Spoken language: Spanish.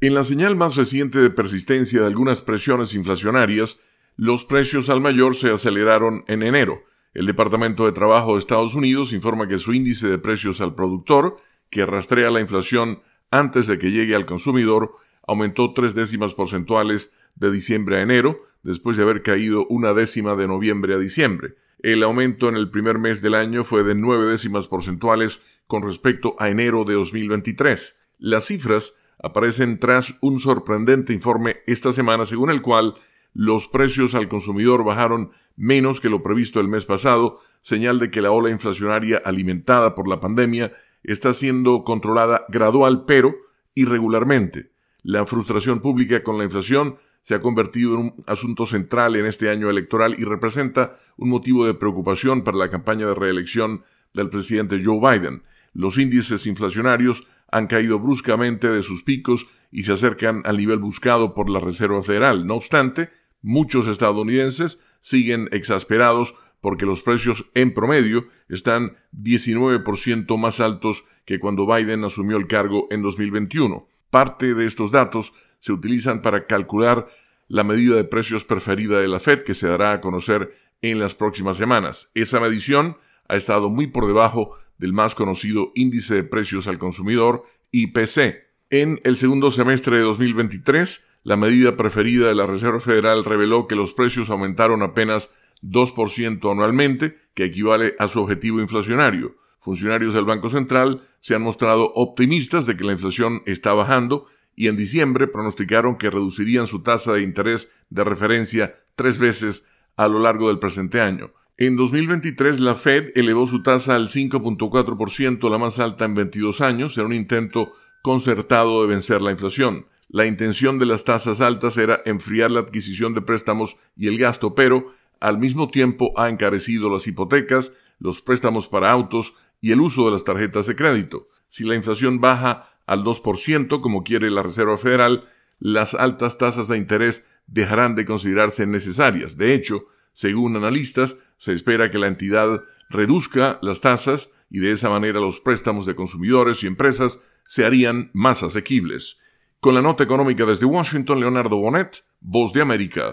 En la señal más reciente de persistencia de algunas presiones inflacionarias, los precios al mayor se aceleraron en enero. El Departamento de Trabajo de Estados Unidos informa que su índice de precios al productor, que rastrea la inflación antes de que llegue al consumidor, aumentó tres décimas porcentuales de diciembre a enero, después de haber caído una décima de noviembre a diciembre. El aumento en el primer mes del año fue de nueve décimas porcentuales con respecto a enero de 2023. Las cifras aparecen tras un sorprendente informe esta semana según el cual los precios al consumidor bajaron menos que lo previsto el mes pasado, señal de que la ola inflacionaria alimentada por la pandemia está siendo controlada gradual pero irregularmente. La frustración pública con la inflación se ha convertido en un asunto central en este año electoral y representa un motivo de preocupación para la campaña de reelección del presidente Joe Biden. Los índices inflacionarios han caído bruscamente de sus picos y se acercan al nivel buscado por la Reserva Federal. No obstante, muchos estadounidenses siguen exasperados porque los precios en promedio están 19% más altos que cuando Biden asumió el cargo en 2021. Parte de estos datos se utilizan para calcular la medida de precios preferida de la Fed que se dará a conocer en las próximas semanas. Esa medición ha estado muy por debajo del más conocido índice de precios al consumidor, IPC. En el segundo semestre de 2023, la medida preferida de la Reserva Federal reveló que los precios aumentaron apenas 2% anualmente, que equivale a su objetivo inflacionario. Funcionarios del Banco Central se han mostrado optimistas de que la inflación está bajando y en diciembre pronosticaron que reducirían su tasa de interés de referencia tres veces a lo largo del presente año. En 2023 la Fed elevó su tasa al 5.4%, la más alta en 22 años, en un intento concertado de vencer la inflación. La intención de las tasas altas era enfriar la adquisición de préstamos y el gasto, pero al mismo tiempo ha encarecido las hipotecas, los préstamos para autos y el uso de las tarjetas de crédito. Si la inflación baja al 2%, como quiere la Reserva Federal, las altas tasas de interés dejarán de considerarse necesarias. De hecho, según analistas, se espera que la entidad reduzca las tasas y de esa manera los préstamos de consumidores y empresas se harían más asequibles. Con la nota económica desde Washington, Leonardo Bonet, Voz de América.